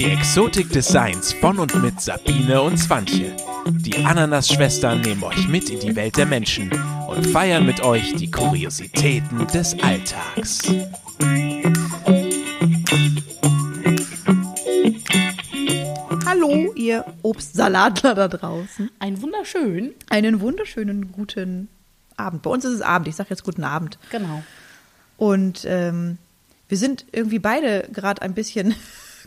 Die Exotik des Seins von und mit Sabine und Swantje. Die Ananas-Schwestern nehmen euch mit in die Welt der Menschen und feiern mit euch die Kuriositäten des Alltags. Hallo, ihr Obstsalatler da draußen. Ein wunderschön. Einen wunderschönen guten Abend. Bei uns ist es Abend. Ich sage jetzt guten Abend. Genau. Und ähm, wir sind irgendwie beide gerade ein bisschen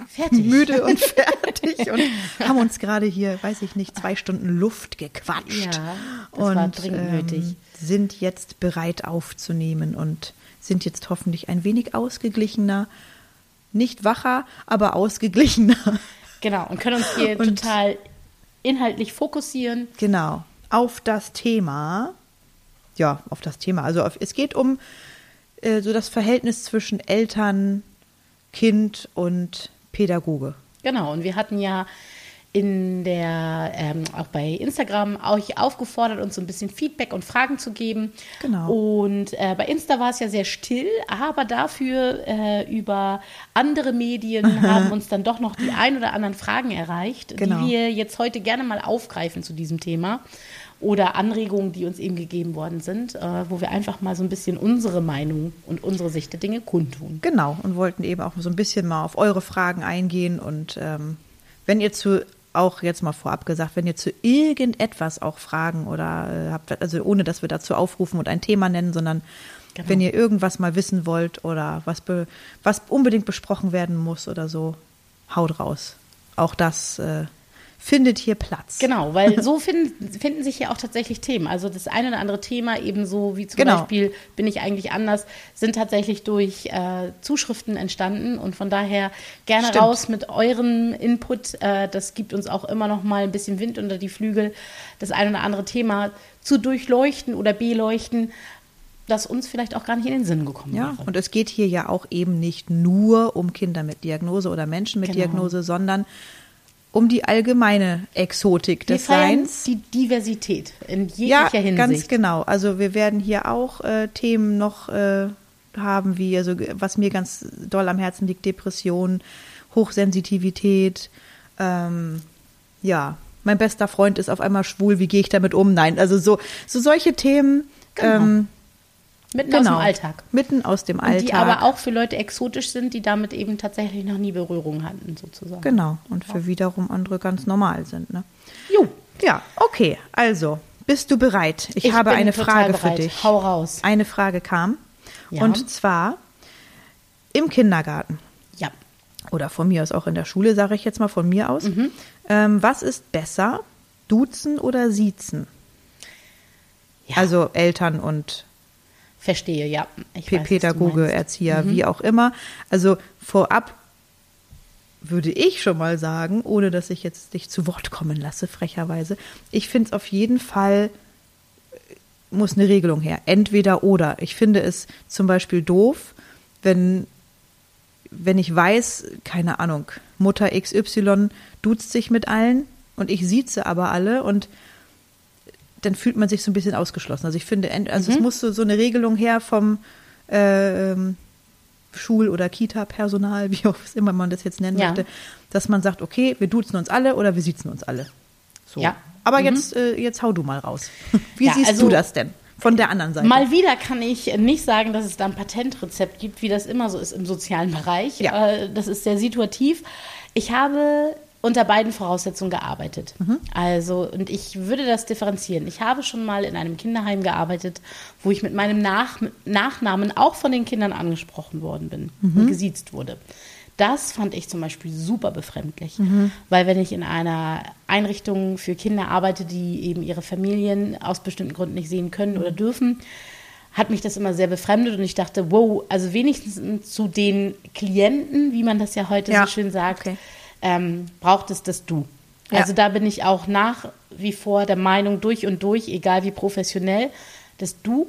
Fertig. müde und fertig und haben uns gerade hier, weiß ich nicht, zwei Stunden Luft gequatscht. Ja, das und war dringend ähm, nötig. sind jetzt bereit aufzunehmen und sind jetzt hoffentlich ein wenig ausgeglichener. Nicht wacher, aber ausgeglichener. Genau. Und können uns hier Und- total inhaltlich fokussieren. Genau. Auf das Thema. Ja, auf das Thema. Also auf, es geht um äh, so das Verhältnis zwischen Eltern, Kind und Pädagoge. Genau. Und wir hatten ja in der, ähm, auch bei Instagram euch aufgefordert, uns so ein bisschen Feedback und Fragen zu geben. Genau. Und äh, bei Insta war es ja sehr still, aber dafür äh, über andere Medien haben uns dann doch noch die ein oder anderen Fragen erreicht, Genau. die wir jetzt heute gerne mal aufgreifen zu diesem Thema. Oder Anregungen, die uns eben gegeben worden sind, äh, wo wir einfach mal so ein bisschen unsere Meinung und unsere Sicht der Dinge kundtun. Genau. Und wollten eben auch so ein bisschen mal auf eure Fragen eingehen. Und ähm, wenn ihr zu, auch jetzt mal vorab gesagt, wenn ihr zu irgendetwas auch Fragen oder äh, habt, also ohne dass wir dazu aufrufen und ein Thema nennen, sondern Genau. wenn ihr irgendwas mal wissen wollt oder was, be, was unbedingt besprochen werden muss oder so, haut raus. Auch das äh, findet hier Platz. Genau, weil so finden, finden sich ja auch tatsächlich Themen. Also das eine oder andere Thema, ebenso wie zum Genau. Beispiel Bin ich eigentlich anders, sind tatsächlich durch äh, Zuschriften entstanden. Und von daher gerne Stimmt. raus mit eurem Input. Äh, das gibt uns auch immer noch mal ein bisschen Wind unter die Flügel, das eine oder andere Thema zu durchleuchten oder beleuchten, das uns vielleicht auch gar nicht in den Sinn gekommen Ja, wäre. und es geht hier ja auch eben nicht nur um Kinder mit Diagnose oder Menschen mit Genau. Diagnose, sondern um die allgemeine Exotik des Seins. die Diversität in Ja, jeglicher Hinsicht. ganz genau. Also wir werden hier auch äh, Themen noch äh, haben, wie also was mir ganz doll am Herzen liegt, Depression, Hochsensitivität. Ähm, ja, mein bester Freund ist auf einmal schwul. Wie gehe ich damit um? Nein, also so so solche Themen. Genau. Ähm, Mitten aus genau. dem Alltag. Mitten aus dem Und Alltag. die aber auch für Leute exotisch sind, die damit eben tatsächlich noch nie Berührung hatten, sozusagen. Genau. Und für wiederum andere ganz normal sind. Ne? Jo, Ja, okay. Also, bist du bereit? Ich, habe bin eine Frage bereit. für dich. Hau raus. Eine Frage kam. Ja. Und zwar im Kindergarten. Ja. Oder von mir aus auch in der Schule, sage ich jetzt mal von mir aus. Mhm. Ähm, was ist besser, duzen oder siezen? ja. Also Eltern und verstehe, ja. Ich weiß, Pädagoge, meinst. Mhm. Erzieher, wie auch immer. Also vorab würde ich schon mal sagen, ohne dass ich jetzt dich zu Wort kommen lasse, frecherweise, ich finde es auf jeden Fall, äh, muss eine Regelung her. Entweder oder. Ich finde es zum Beispiel doof, wenn, wenn ich weiß, keine Ahnung, Mutter XY duzt sich mit allen und ich sieze aber alle und dann fühlt man sich so ein bisschen ausgeschlossen. Also ich finde, also Mhm. es muss so, so eine Regelung her vom ähm, Schul- oder Kita-Personal, wie auch immer man das jetzt nennen Ja. möchte, dass man sagt, okay, wir duzen uns alle oder wir siezen uns alle. So. Ja. Aber Mhm. jetzt, äh, jetzt hau du mal raus. Wie Ja, siehst also- du das denn von der anderen Seite? Mal wieder kann ich nicht sagen, dass es da ein Patentrezept gibt, wie das immer so ist im sozialen Bereich. Ja. Äh, Das ist sehr situativ. Ich habe unter beiden Voraussetzungen gearbeitet. Mhm. Also, und ich würde das differenzieren. Ich habe schon mal in einem Kinderheim gearbeitet, wo ich mit meinem Nach Nachnamen auch von den Kindern angesprochen worden bin Mhm. und gesiezt wurde. Das fand ich zum Beispiel super befremdlich, Mhm. weil wenn ich in einer Einrichtung für Kinder arbeite, die eben ihre Familien aus bestimmten Gründen nicht sehen können Mhm. oder dürfen, hat mich das immer sehr befremdet und ich dachte, wow, also wenigstens zu den Klienten, wie man das ja heute Ja, so schön sagt, okay. Ähm, braucht es das Du. Ja. Also da bin ich auch nach wie vor der Meinung durch und durch, egal wie professionell, das Du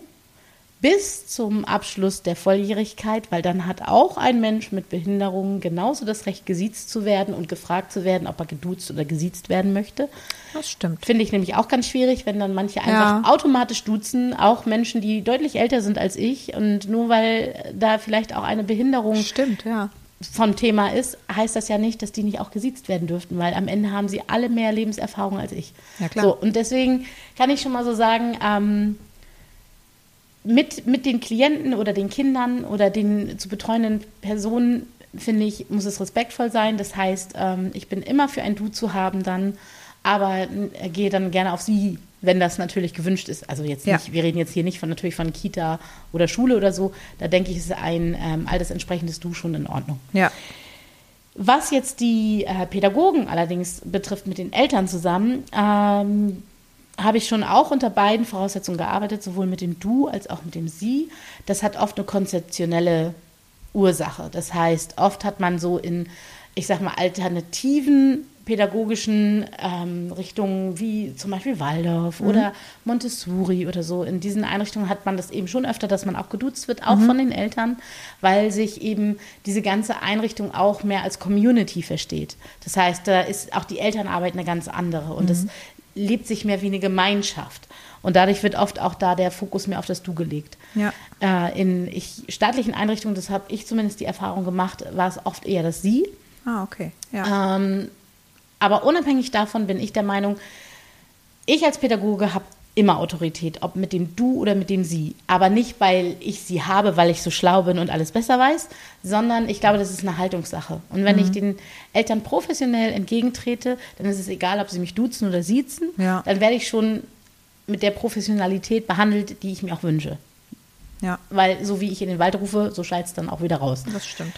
bis zum Abschluss der Volljährigkeit, weil dann hat auch ein Mensch mit Behinderungen genauso das Recht, gesiezt zu werden und gefragt zu werden, ob er geduzt oder gesiezt werden möchte. Das stimmt. Finde ich nämlich auch ganz schwierig, wenn dann manche einfach Ja. automatisch duzen, auch Menschen, die deutlich älter sind als ich und nur weil da vielleicht auch eine Behinderung Stimmt, ja. Vom Thema ist, heißt das ja nicht, dass die nicht auch gesiezt werden dürften, weil am Ende haben sie alle mehr Lebenserfahrung als ich. Ja, klar. So, und deswegen kann ich schon mal so sagen, ähm, mit, mit den Klienten oder den Kindern oder den zu betreuenden Personen, finde ich, muss es respektvoll sein. Das heißt, ähm, ich bin immer für ein Du zu haben dann, aber äh, gehe dann gerne auf sie, wenn das natürlich gewünscht ist. Also jetzt Ja. nicht, wir reden jetzt hier nicht von natürlich von Kita oder Schule oder so. Da denke ich, ist ein ähm, altersentsprechendes Du schon in Ordnung. Ja. Was jetzt die äh, Pädagogen allerdings betrifft mit den Eltern zusammen, ähm, habe ich schon auch unter beiden Voraussetzungen gearbeitet, sowohl mit dem Du als auch mit dem Sie. Das hat oft eine konzeptionelle Ursache. Das heißt, oft hat man so in, ich sag mal, alternativen pädagogischen ähm, Richtungen wie zum Beispiel Waldorf oder Montessori oder so. In diesen Einrichtungen hat man das eben schon öfter, dass man auch geduzt wird, auch von den Eltern, weil sich eben diese ganze Einrichtung auch mehr als Community versteht. Das heißt, da ist auch die Elternarbeit eine ganz andere und es lebt sich mehr wie eine Gemeinschaft. Und dadurch wird oft auch da der Fokus mehr auf das Du gelegt. Ja. Äh, in ich, staatlichen Einrichtungen, das habe ich zumindest die Erfahrung gemacht, war es oft eher das Sie. Ah, okay. Ja. Ähm, aber unabhängig davon bin ich der Meinung, ich als Pädagoge habe immer Autorität, ob mit dem Du oder mit dem Sie. Aber nicht, weil ich sie habe, weil ich so schlau bin und alles besser weiß, sondern ich glaube, das ist eine Haltungssache. Und wenn ich den Eltern professionell entgegentrete, dann ist es egal, ob sie mich duzen oder siezen, Ja. dann werde ich schon mit der Professionalität behandelt, die ich mir auch wünsche. ja, Weil so wie ich in den Wald rufe, so schallt es dann auch wieder raus. das stimmt.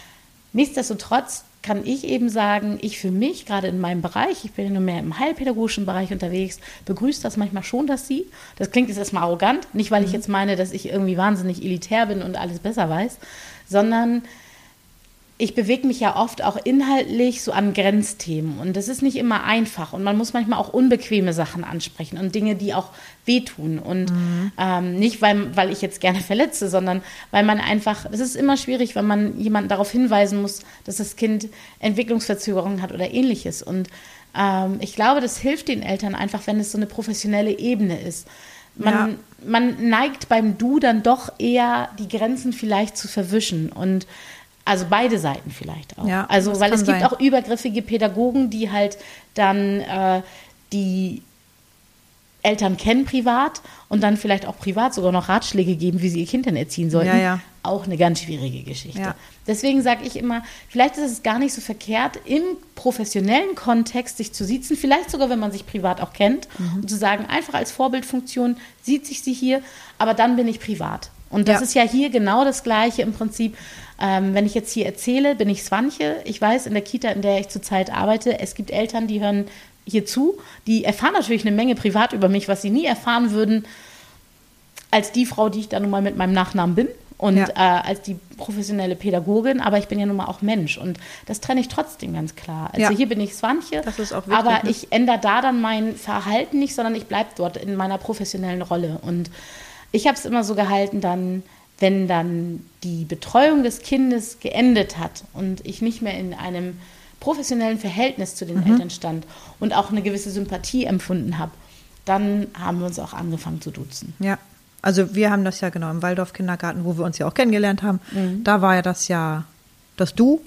Nichtsdestotrotz kann ich eben sagen, ich für mich, gerade in meinem Bereich, ich bin ja nur mehr im heilpädagogischen Bereich unterwegs, begrüßt das manchmal schon, dass sie, das klingt jetzt erstmal arrogant, nicht weil ich jetzt meine, dass ich irgendwie wahnsinnig elitär bin und alles besser weiß, sondern ich bewege mich ja oft auch inhaltlich so an Grenzthemen und das ist nicht immer einfach und man muss manchmal auch unbequeme Sachen ansprechen und Dinge, die auch wehtun und ähm, nicht, weil, weil ich jetzt gerne verletze, sondern weil man einfach, es ist immer schwierig, wenn man jemanden darauf hinweisen muss, dass das Kind Entwicklungsverzögerungen hat oder ähnliches und ähm, ich glaube, das hilft den Eltern einfach, wenn es so eine professionelle Ebene ist. Man, Ja. man neigt beim Du dann doch eher die Grenzen vielleicht zu verwischen und also beide Seiten vielleicht auch. Ja, also weil es gibt sein. auch übergriffige Pädagogen, die halt dann äh, die Eltern kennen privat und dann vielleicht auch privat sogar noch Ratschläge geben, wie sie ihr Kind dann erziehen sollten. Ja, ja. Auch eine ganz schwierige Geschichte. Ja. Deswegen sage ich immer, vielleicht ist es gar nicht so verkehrt, im professionellen Kontext sich zu siezen, vielleicht sogar, wenn man sich privat auch kennt, Mhm. und zu sagen, einfach als Vorbildfunktion sieht sich sie hier, aber dann bin ich privat. Und das ist ja hier genau das Gleiche im Prinzip. Ähm, wenn ich jetzt hier erzähle, bin ich Swanche. Ich weiß, in der Kita, in der ich zurzeit arbeite, es gibt Eltern, die hören hier zu. Die erfahren natürlich eine Menge privat über mich, was sie nie erfahren würden, als die Frau, die ich da nun mal mit meinem Nachnamen bin und Ja. äh, als die professionelle Pädagogin, aber ich bin ja nun mal auch Mensch und das trenne ich trotzdem ganz klar. Also Ja. hier bin ich Swanche, Das ist auch wichtig, aber ne? ich ändere da dann mein Verhalten nicht, sondern ich bleibe dort in meiner professionellen Rolle und ich habe es immer so gehalten, dann, wenn dann die Betreuung des Kindes geendet hat und ich nicht mehr in einem professionellen Verhältnis zu den Eltern stand und auch eine gewisse Sympathie empfunden habe, dann haben wir uns auch angefangen zu duzen. Ja. Also wir haben das ja genau im Waldorf Kindergarten, wo wir uns ja auch kennengelernt haben. Mhm. Da war ja das ja das Du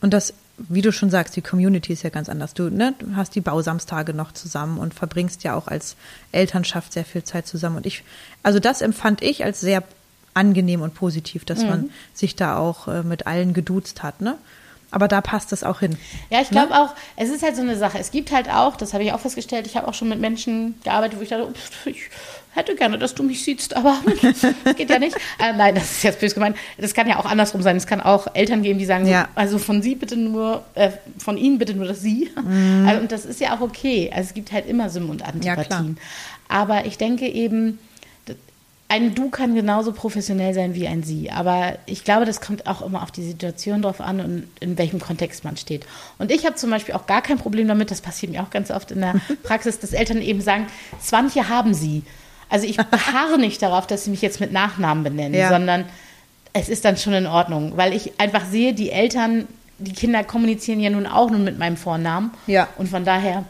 und das, wie du schon sagst, die Community ist ja ganz anders. Du, ne, du hast die Bausamstage noch zusammen und verbringst ja auch als Elternschaft sehr viel Zeit zusammen. Und ich, also das empfand ich als sehr angenehm und positiv, dass Mhm. man sich da auch äh, mit allen geduzt hat, ne? Aber da passt es auch hin. Ja, ich glaube auch, es ist halt so eine Sache. Es gibt halt auch, das habe ich auch festgestellt, ich habe auch schon mit Menschen gearbeitet, wo ich dachte, oh, ich hätte gerne, dass du mich siehst, aber das geht ja nicht. Äh, nein, das ist jetzt böse gemeint. Das kann ja auch andersrum sein. Es kann auch Eltern geben, die sagen, so, Ja. also von sie bitte nur, äh, von ihnen bitte nur das sie. Also, und das ist ja auch okay. Also es gibt halt immer Symmen und Mhm. Ja. Antipathien. aber ich denke eben, ein Du kann genauso professionell sein wie ein Sie. Aber ich glaube, das kommt auch immer auf die Situation drauf an und in welchem Kontext man steht. Und ich habe zum Beispiel auch gar kein Problem damit, das passiert mir auch ganz oft in der Praxis, dass Eltern eben sagen, Swantje haben Sie. Also ich beharre nicht darauf, dass sie mich jetzt mit Nachnamen benennen, Ja. sondern es ist dann schon in Ordnung, weil ich einfach sehe, die Eltern, die Kinder kommunizieren ja nun auch nun mit meinem Vornamen. Ja. Und von daher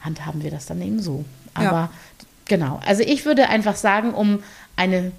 handhaben wir das dann eben so. Ja. Genau, also ich würde einfach sagen, um eine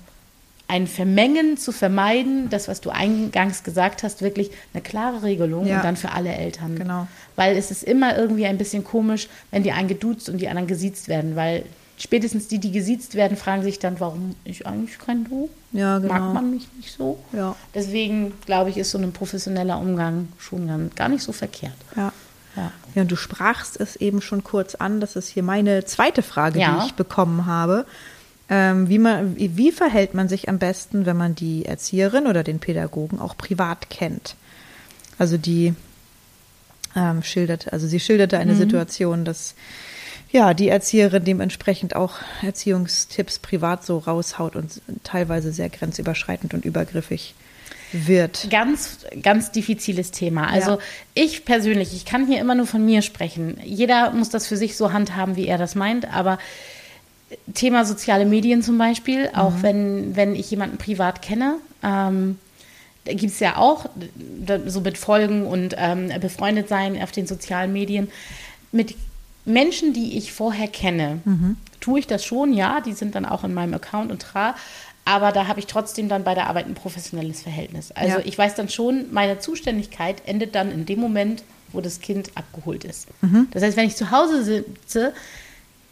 ein Vermengen zu vermeiden, das, was du eingangs gesagt hast, wirklich eine klare Regelung Ja. und dann für alle Eltern. Genau. Weil es ist immer irgendwie ein bisschen komisch, wenn die einen geduzt und die anderen gesiezt werden, weil spätestens die, die gesiezt werden, fragen sich dann, warum ich eigentlich kein Du? Ja, genau. Mag man mich nicht so? Ja. Deswegen, glaube ich, ist so ein professioneller Umgang schon gar- gar nicht so verkehrt. Ja. Ja. Ja, und du sprachst es eben schon kurz an. Das ist hier meine zweite Frage, Ja. die ich bekommen habe. Ähm, wie, man, wie, wie verhält man sich am besten, wenn man die Erzieherin oder den Pädagogen auch privat kennt? Also die ähm, schildert, also sie schilderte eine Situation, dass ja die Erzieherin dementsprechend auch Erziehungstipps privat so raushaut und teilweise sehr grenzüberschreitend und übergriffig wird. Ganz, ganz diffiziles Thema. Also Ja. ich persönlich, ich kann hier immer nur von mir sprechen. Jeder muss das für sich so handhaben, wie er das meint, aber Thema soziale Medien zum Beispiel, auch wenn, wenn ich jemanden privat kenne, ähm, da gibt es ja auch so mit Folgen und ähm, befreundet sein auf den sozialen Medien. Mit Menschen, die ich vorher kenne, tue ich das schon, ja, die sind dann auch in meinem Account und tra, aber da habe ich trotzdem dann bei der Arbeit ein professionelles Verhältnis. Also Ja. ich weiß dann schon, meine Zuständigkeit endet dann in dem Moment, wo das Kind abgeholt ist. Das heißt, wenn ich zu Hause sitze,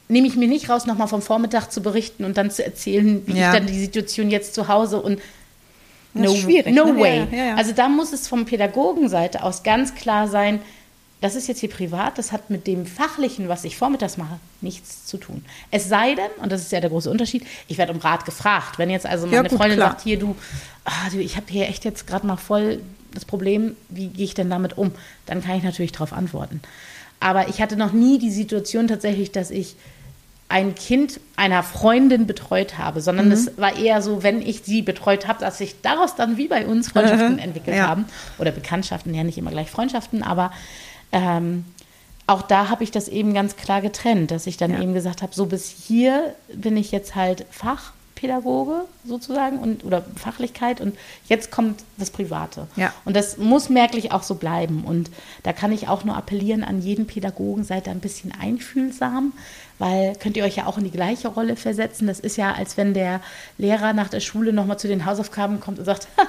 nehme ich mir nicht raus, nochmal vom Vormittag zu berichten und dann zu erzählen, wie Ja. ich dann die Situation jetzt zu Hause und schwierig, no ne? way. Ja. Also da muss es vom Pädagogenseite aus ganz klar sein, das ist jetzt hier privat, das hat mit dem Fachlichen, was ich vormittags mache, nichts zu tun. Es sei denn, und das ist ja der große Unterschied, ich werde um Rat gefragt. Wenn jetzt also Ja, meine gut, Freundin klar. sagt, hier du, ah, du ich habe hier echt jetzt gerade mal voll das Problem, wie gehe ich denn damit um? Dann kann ich natürlich darauf antworten. Aber ich hatte noch nie die Situation tatsächlich, dass ich ein Kind einer Freundin betreut habe, sondern Mhm. es war eher so, wenn ich sie betreut habe, dass sich daraus dann wie bei uns Freundschaften entwickelt Ja. haben oder Bekanntschaften, ja nicht immer gleich Freundschaften, aber ähm, auch da habe ich das eben ganz klar getrennt, dass ich dann Ja. eben gesagt habe, so bis hier bin ich jetzt halt Fachpädagoge sozusagen und oder Fachlichkeit und jetzt kommt das Private. Ja. Und das muss merklich auch so bleiben. Und da kann ich auch nur appellieren an jeden Pädagogen, seid da ein bisschen einfühlsam, weil könnt ihr euch ja auch in die gleiche Rolle versetzen. Das ist ja, als wenn der Lehrer nach der Schule nochmal zu den Hausaufgaben kommt und sagt, "Ha,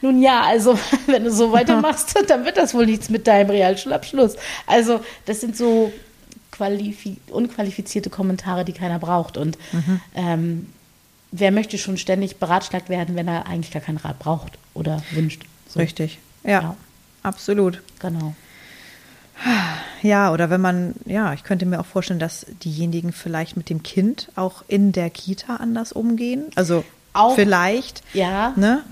nun ja, also wenn du so weitermachst, dann wird das wohl nichts mit deinem Realschulabschluss. Also das sind so qualifi unqualifizierte Kommentare, die keiner braucht. Und ähm, wer möchte schon ständig beratschlagt werden, wenn er eigentlich gar keinen Rat braucht oder wünscht? So. Richtig. Ja, Ja. absolut. Genau. Ja, oder wenn man, ja, ich könnte mir auch vorstellen, dass diejenigen vielleicht mit dem Kind auch in der Kita anders umgehen. Also Auch- vielleicht, Ja, ne?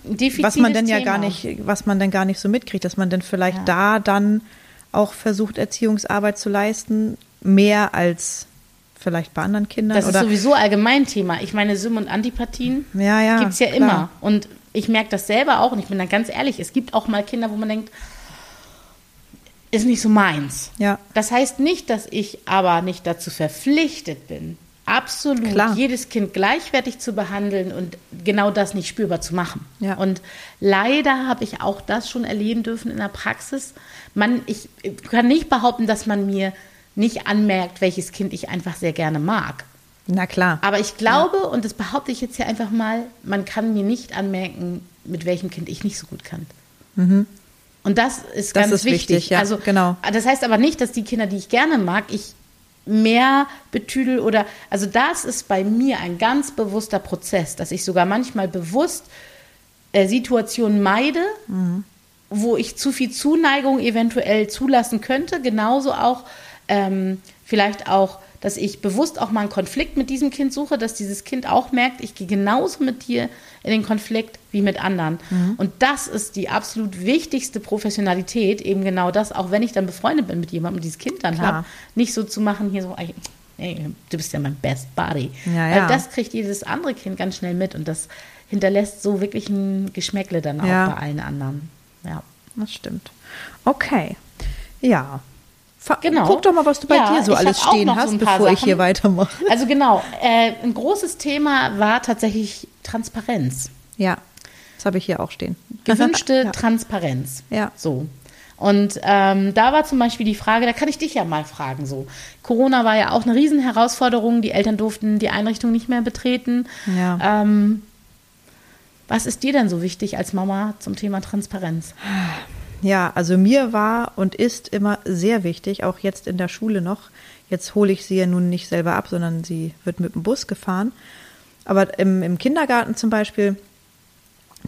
Was man denn ja Thema. gar nicht, was man denn gar nicht so mitkriegt, dass man denn vielleicht Ja. da dann auch versucht, Erziehungsarbeit zu leisten, mehr als vielleicht bei anderen Kindern. Das ist sowieso allgemein Thema. Ich meine, Sym- und Antipathien Ja, ja, gibt es ja klar. immer. Und ich merke das selber auch. Und ich bin da ganz ehrlich, es gibt auch mal Kinder, wo man denkt, ist nicht so meins. Ja. Das heißt nicht, dass ich aber nicht dazu verpflichtet bin, absolut Klar. jedes Kind gleichwertig zu behandeln und genau das nicht spürbar zu machen. Ja. Und leider habe ich auch das schon erleben dürfen in der Praxis. Man, ich kann nicht behaupten, dass man mir nicht anmerkt, welches Kind ich einfach sehr gerne mag. Na klar. Aber ich glaube, und das behaupte ich jetzt hier einfach mal, man kann mir nicht anmerken, mit welchem Kind ich nicht so gut kann. Und das ist. Das ganz ist wichtig, ja, also, genau. Das heißt aber nicht, dass die Kinder, die ich gerne mag, ich mehr betüdel oder, also das ist bei mir ein ganz bewusster Prozess, dass ich sogar manchmal bewusst äh, Situationen meide, Mhm. wo ich zu viel Zuneigung eventuell zulassen könnte. Genauso auch ähm, vielleicht auch, dass ich bewusst auch mal einen Konflikt mit diesem Kind suche, dass dieses Kind auch merkt, ich gehe genauso mit dir in den Konflikt wie mit anderen. Mhm. Und das ist die absolut wichtigste Professionalität, eben genau das, auch wenn ich dann befreundet bin mit jemandem und dieses Kind dann habe, nicht so zu machen, hier so, ey, du bist ja mein Best Buddy. Ja, Weil ja. das kriegt jedes andere Kind ganz schnell mit und das hinterlässt so wirklich ein Geschmäckle dann auch Ja. bei allen anderen. Ja. Das stimmt. Okay. Ja. Genau. Guck doch mal, was du bei Ja, dir so ich alles stehen so hast, paar bevor ich Sachen. hier weitermache. Also genau, äh, ein großes Thema war tatsächlich Transparenz. Ja, das habe ich hier auch stehen. Gewünschte ja. Transparenz. Ja. So. Und ähm, da war zum Beispiel die Frage, da kann ich dich ja mal fragen. So, Corona war ja auch eine Riesenherausforderung. Die Eltern durften die Einrichtung nicht mehr betreten. Ja. Ähm, Was ist dir denn so wichtig als Mama zum Thema Transparenz? Ja, also mir war und ist immer sehr wichtig, auch jetzt in der Schule noch. Jetzt hole ich sie ja nun nicht selber ab, sondern sie wird mit dem Bus gefahren. Aber im, im Kindergarten zum Beispiel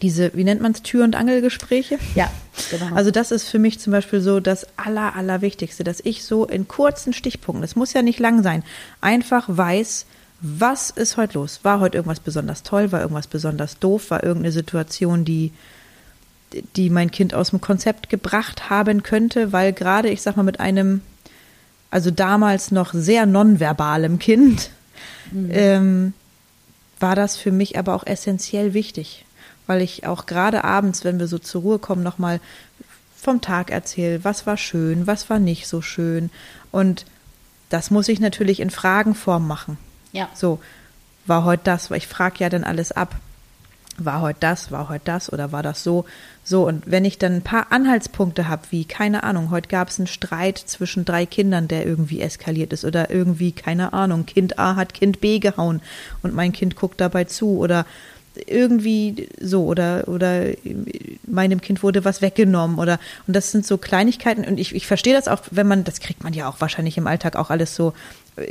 diese, wie nennt man es, Tür- und Angelgespräche? Ja, genau. Also das ist für mich zum Beispiel so das Aller, Allerwichtigste, dass ich so in kurzen Stichpunkten, das muss ja nicht lang sein, einfach weiß, was ist heute los? War heute irgendwas besonders toll? War irgendwas besonders doof? War irgendeine Situation, die, die mein Kind aus dem Konzept gebracht haben könnte? Weil gerade, ich sag mal, mit einem, also damals noch sehr nonverbalem Kind, mhm. ähm, war das für mich aber auch essentiell wichtig weil ich auch gerade abends, wenn wir so zur Ruhe kommen, nochmal vom Tag erzähle, was war schön, was war nicht so schön. Und das muss ich natürlich in Fragenform machen. Ja. So, war heute das, weil ich frage ja dann alles ab. War heute das, war heute das oder war das so? So, und wenn ich dann ein paar Anhaltspunkte habe, wie, keine Ahnung, heute gab es einen Streit zwischen drei Kindern, der irgendwie eskaliert ist, oder irgendwie, keine Ahnung, Kind A hat Kind B gehauen und mein Kind guckt dabei zu, oder irgendwie so oder oder meinem Kind wurde was weggenommen oder und das sind so Kleinigkeiten und ich, ich verstehe das auch, wenn man, das kriegt man ja auch wahrscheinlich im Alltag auch alles so,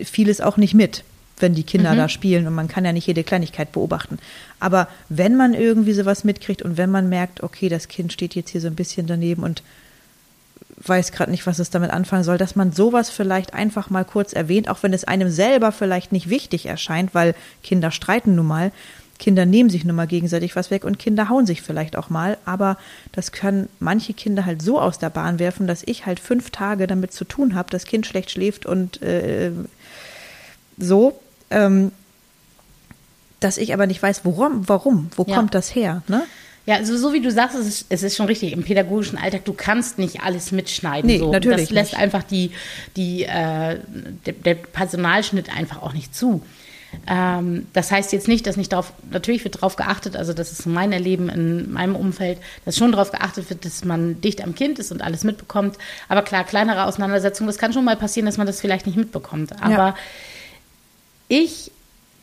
vieles auch nicht mit, wenn die Kinder mhm. da spielen und man kann ja nicht jede Kleinigkeit beobachten. Aber wenn man irgendwie sowas mitkriegt und wenn man merkt, okay, das Kind steht jetzt hier so ein bisschen daneben und weiß gerade nicht, was es damit anfangen soll, dass man sowas vielleicht einfach mal kurz erwähnt, auch wenn es einem selber vielleicht nicht wichtig erscheint, weil Kinder streiten nun mal, Kinder nehmen sich nun mal gegenseitig was weg und Kinder hauen sich vielleicht auch mal, aber das können manche Kinder halt so aus der Bahn werfen, dass ich halt fünf Tage damit zu tun habe, das Kind schlecht schläft und äh, so, ähm, dass ich aber nicht weiß, warum, warum, wo ja. kommt das her, ne? Ja, also so wie du sagst, es ist, es ist schon richtig. Im pädagogischen Alltag, du kannst nicht alles mitschneiden. Nee, so. natürlich Das lässt nicht. einfach die, die, äh, der, der Personalschnitt einfach auch nicht zu. Ähm, das heißt jetzt nicht, dass nicht darauf, natürlich wird darauf geachtet, also das ist mein Erleben in meinem Umfeld, dass schon darauf geachtet wird, dass man dicht am Kind ist und alles mitbekommt. Aber klar, kleinere Auseinandersetzungen, das kann schon mal passieren, dass man das vielleicht nicht mitbekommt. Aber ja. Ich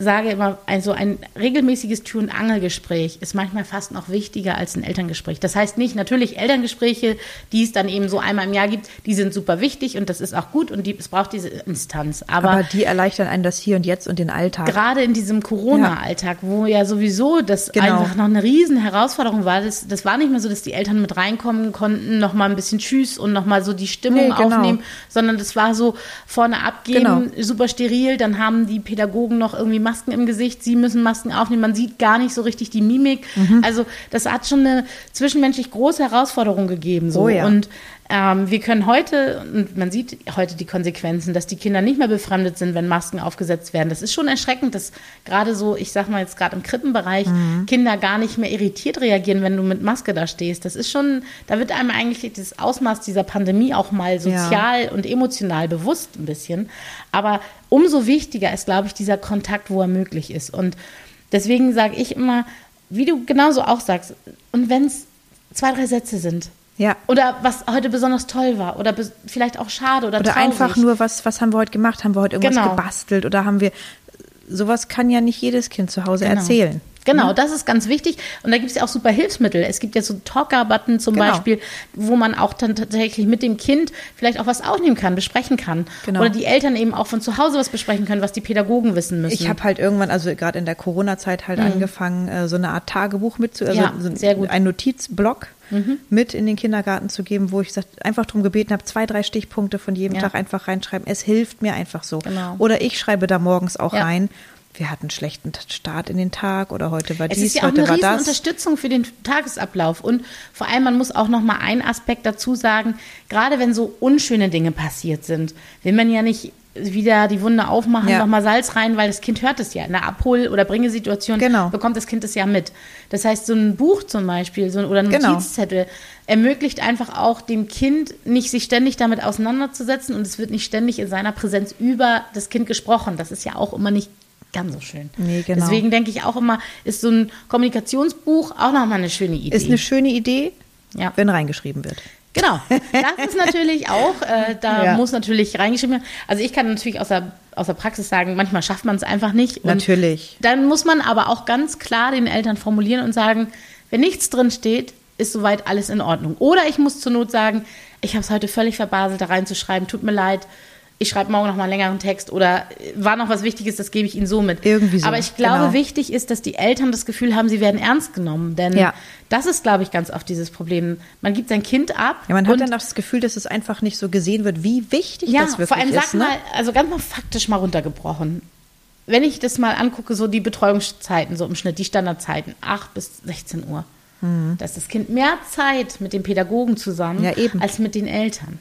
sage immer, also ein regelmäßiges Tür- und Angelgespräch ist manchmal fast noch wichtiger als ein Elterngespräch. Das heißt nicht, natürlich Elterngespräche, die es dann eben so einmal im Jahr gibt, die sind super wichtig und das ist auch gut und die, es braucht diese Instanz. Aber, Aber die erleichtern einen das Hier und Jetzt und den Alltag. Gerade in diesem Corona-Alltag, wo ja sowieso das genau. einfach noch eine riesen Herausforderung war, das, das war nicht mehr so, dass die Eltern mit reinkommen konnten, noch mal ein bisschen Tschüss und noch mal so die Stimmung nee, genau. aufnehmen, sondern das war so vorne abgeben, genau. super steril, dann haben die Pädagogen noch irgendwie Masken im Gesicht, sie müssen Masken aufnehmen, man sieht gar nicht so richtig die Mimik. Mhm. Also das hat schon eine zwischenmenschlich große Herausforderung gegeben. So. Oh ja. Und ähm, wir können heute, und man sieht heute die Konsequenzen, dass die Kinder nicht mehr befremdet sind, wenn Masken aufgesetzt werden. Das ist schon erschreckend, dass gerade so, ich sag mal jetzt gerade im Krippenbereich, mhm. Kinder gar nicht mehr irritiert reagieren, wenn du mit Maske da stehst. Das ist schon, da wird einem eigentlich das Ausmaß dieser Pandemie auch mal sozial ja. und emotional bewusst ein bisschen. Aber umso wichtiger ist, glaube ich, dieser Kontakt, wo er möglich ist. Und deswegen sage ich immer, wie du genauso auch sagst, und wenn es zwei, drei Sätze sind, ja. Oder was heute besonders toll war oder vielleicht auch schade oder Oder traurig. einfach nur, was, was haben wir heute gemacht? Haben wir heute irgendwas genau. gebastelt oder haben wir. Sowas kann ja nicht jedes Kind zu Hause genau. erzählen. Genau, mhm. das ist ganz wichtig. Und da gibt es ja auch super Hilfsmittel. Es gibt ja so Talker-Button zum genau. Beispiel, wo man auch dann tatsächlich mit dem Kind vielleicht auch was aufnehmen kann, besprechen kann. Genau. Oder die Eltern eben auch von zu Hause was besprechen können, was die Pädagogen wissen müssen. Ich habe halt irgendwann, also gerade in der Corona-Zeit halt mhm. angefangen, äh, so eine Art Tagebuch mitzu, also ja, so sehr gut. ein Notizblock mhm. mit in den Kindergarten zu geben, wo ich einfach darum gebeten habe, zwei, drei Stichpunkte von jedem ja. Tag einfach reinschreiben. Es hilft mir einfach so. Genau. Oder ich schreibe da morgens auch ja. rein wir hatten einen schlechten Start in den Tag oder heute war es dies, ist ja heute auch eine war das. Unterstützung für den Tagesablauf und vor allem man muss auch noch mal einen Aspekt dazu sagen, gerade wenn so unschöne Dinge passiert sind, will man ja nicht wieder die Wunde aufmachen, Ja. nochmal Salz rein, weil das Kind hört es ja. In der Abhol- oder Bringesituation Genau. bekommt das Kind es ja mit. Das heißt, so ein Buch zum Beispiel so ein, oder ein Genau. Notizzettel ermöglicht einfach auch dem Kind nicht sich ständig damit auseinanderzusetzen und es wird nicht ständig in seiner Präsenz über das Kind gesprochen. Das ist ja auch immer nicht ganz so schön. Nee, genau. Deswegen denke ich auch immer, ist so ein Kommunikationsbuch auch nochmal eine schöne Idee. Ist eine schöne Idee, ja. wenn reingeschrieben wird. Genau, das ist natürlich auch, äh, da Ja. muss natürlich reingeschrieben werden. Also ich kann natürlich aus der, aus der Praxis sagen, manchmal schafft man es einfach nicht. Natürlich. Dann muss man aber auch ganz klar den Eltern formulieren und sagen, wenn nichts drin steht, ist soweit alles in Ordnung. Oder ich muss zur Not sagen, ich habe es heute völlig verbaselt, da reinzuschreiben, tut mir leid, ich schreibe morgen noch mal einen längeren Text oder äh, war noch was Wichtiges, das gebe ich Ihnen so mit. Irgendwie so, Aber ich glaube, genau. wichtig ist, dass die Eltern das Gefühl haben, sie werden ernst genommen. Denn Ja. das ist, glaube ich, ganz oft dieses Problem. Man gibt sein Kind ab. Ja, man hat dann auch das Gefühl, dass es einfach nicht so gesehen wird, wie wichtig ja, das wirklich vor allem ist. sag ne? mal, also ganz mal faktisch mal runtergebrochen. Wenn ich das mal angucke, so die Betreuungszeiten, so im Schnitt, die Standardzeiten, 8 bis 16 Uhr. Da ist das Kind mehr Zeit mit dem Pädagogen zusammen. Ja, als mit den Eltern.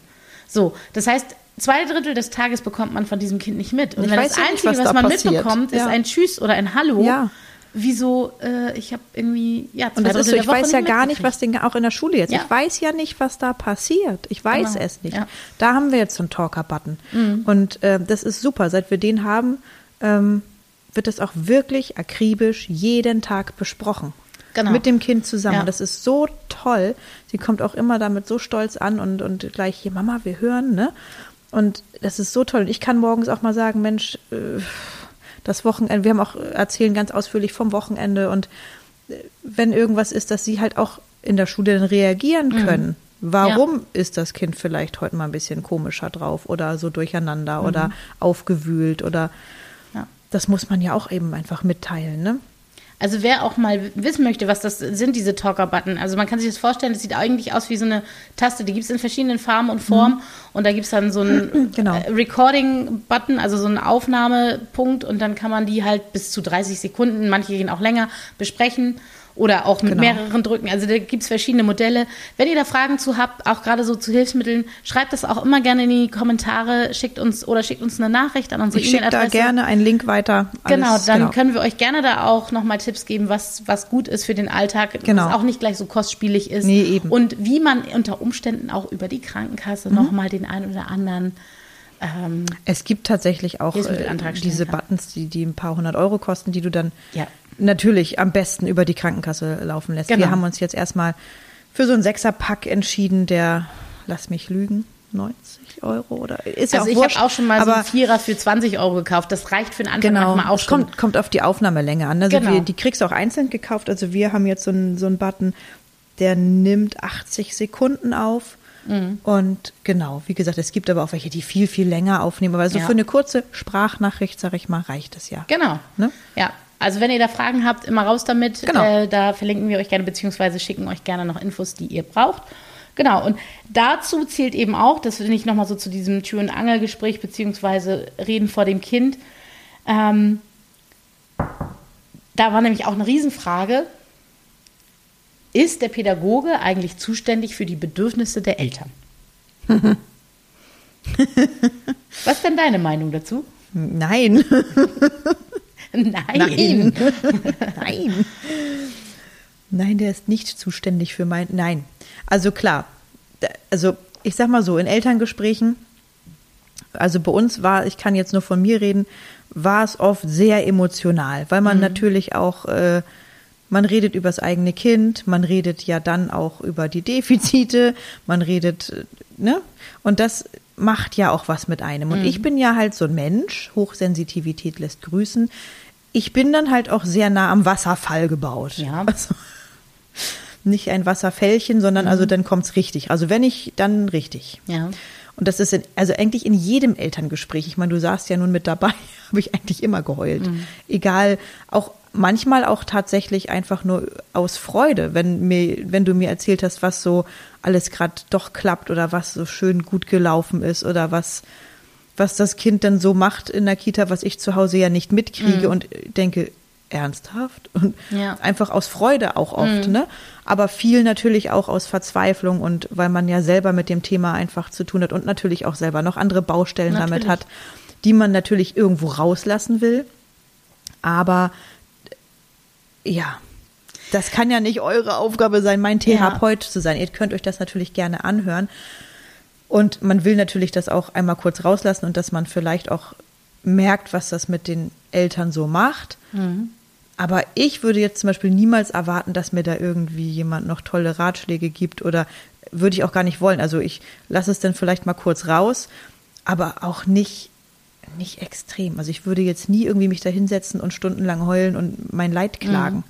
So, das heißt, zwei Drittel des Tages bekommt man von diesem Kind nicht mit. Und Ich wenn das ja nicht, Einzige, was was, da man passiert. mitbekommt, ist Ja. ein Tschüss oder ein Hallo, Ja. wieso, äh, ich habe irgendwie, ja, zwei Und das Drittel ist so, ich weiß ja gar nicht, was den, auch in der Schule jetzt, Ja. ich weiß ja nicht, was da passiert. Ich weiß Genau. es nicht. Ja. Da haben wir jetzt so einen Talker-Button. Mhm. Und äh, das ist super. Seit wir den haben, ähm, wird das auch wirklich akribisch jeden Tag besprochen. Genau. Mit dem Kind zusammen. Ja. Das ist so toll. Sie kommt auch immer damit so stolz an und, und gleich hier, Mama, wir hören, ne? Und das ist so toll. Und ich kann morgens auch mal sagen, Mensch, äh, das Wochenende, wir haben auch erzählen ganz ausführlich vom Wochenende und äh, wenn irgendwas ist, dass sie halt auch in der Schule dann reagieren können. Warum ist das Kind vielleicht heute mal ein bisschen komischer drauf oder so durcheinander oder aufgewühlt oder Ja. das muss man ja auch eben einfach mitteilen, ne? Also wer auch mal wissen möchte, was das sind, diese Talker-Button. Also man kann sich das vorstellen, das sieht eigentlich aus wie so eine Taste. Die gibt es in verschiedenen Farben und Formen. Und da gibt es dann so einen Genau. äh, Recording-Button, also so einen Aufnahmepunkt. Und dann kann man die halt bis zu 30 Sekunden, manche gehen auch länger, besprechen. Oder auch mit Genau. mehreren Drücken. Also da gibt es verschiedene Modelle. Wenn ihr da Fragen zu habt, auch gerade so zu Hilfsmitteln, schreibt das auch immer gerne in die Kommentare, schickt uns oder schickt uns eine Nachricht an unsere Ich schicke da E-Mail-Adresse. gerne einen Link weiter. Genau, Alles- dann können wir euch gerne da auch nochmal Tipps geben, was, was gut ist für den Alltag, Genau. was auch nicht gleich so kostspielig ist. Nee, eben. Und wie man unter Umständen auch über die Krankenkasse Mhm. nochmal den einen oder anderen ähm, Es gibt tatsächlich auch äh, diese kann. Buttons, die, die ein paar hundert Euro kosten, die du dann Ja. Natürlich am besten über die Krankenkasse laufen lässt. Genau. Wir haben uns jetzt erstmal für so einen Sechserpack entschieden, der, lass mich lügen, 90 Euro oder ist ja Also auch ich habe auch schon mal so einen Vierer für 20 Euro gekauft. Das reicht für den Anfang Genau, manchmal auch schon. kommt, kommt auf die Aufnahmelänge an. Also Genau. wir, die kriegst du auch einzeln gekauft. Also wir haben jetzt so einen, so einen Button, der nimmt 80 Sekunden auf. Mhm. Und genau, wie gesagt, es gibt aber auch welche, die viel, viel länger aufnehmen. Aber so Ja. für eine kurze Sprachnachricht, sag ich mal, reicht es ja. Genau. Ne? Ja. Also wenn ihr da Fragen habt, immer raus damit. Genau. Äh, da verlinken wir euch gerne, beziehungsweise schicken euch gerne noch Infos, die ihr braucht. Genau, und dazu zählt eben auch, das will ich nochmal so zu diesem Tür- und Angelgespräch, beziehungsweise Reden vor dem Kind. Ähm, da war nämlich auch eine Riesenfrage. Ist der Pädagoge eigentlich zuständig für die Bedürfnisse der Eltern? Was ist denn deine Meinung dazu? Nein. Nein. Nein. Nein. Nein, der ist nicht zuständig für mein. Nein. Also klar. Also ich sag mal so, in Elterngesprächen, also bei uns war, ich kann jetzt nur von mir reden, war es oft sehr emotional, weil man natürlich auch, äh, man redet über das eigene Kind, man redet ja dann auch über die Defizite, man redet, äh, ne? Und das macht ja auch was mit einem. Und ich bin ja halt so ein Mensch, Hochsensitivität lässt grüßen. Ich bin dann halt auch sehr nah am Wasserfall gebaut. Ja. Also, nicht ein Wasserfällchen, sondern also dann kommt's richtig. Also wenn ich, dann richtig. Ja. Und das ist in, also eigentlich in jedem Elterngespräch. Ich meine, du saßt ja nun mit dabei, habe ich eigentlich immer geheult. Egal, auch manchmal auch tatsächlich einfach nur aus Freude, wenn mir, wenn du mir erzählt hast, was so alles gerade doch klappt oder was so schön gut gelaufen ist oder was was das Kind dann so macht in der Kita, was ich zu Hause ja nicht mitkriege und denke, ernsthaft? Und Ja. einfach aus Freude auch oft, ne? Aber viel natürlich auch aus Verzweiflung und weil man ja selber mit dem Thema einfach zu tun hat und natürlich auch selber noch andere Baustellen damit Natürlich. hat, die man natürlich irgendwo rauslassen will. Aber ja, das kann ja nicht eure Aufgabe sein, mein Therapeut zu sein. Ihr könnt euch das natürlich gerne anhören. Und man will natürlich das auch einmal kurz rauslassen und dass man vielleicht auch merkt, was das mit den Eltern so macht. Aber ich würde jetzt zum Beispiel niemals erwarten, dass mir da irgendwie jemand noch tolle Ratschläge gibt oder würde ich auch gar nicht wollen. Also ich lasse es dann vielleicht mal kurz raus, aber auch nicht, nicht extrem. Also ich würde jetzt nie irgendwie mich da hinsetzen und stundenlang heulen und mein Leid klagen.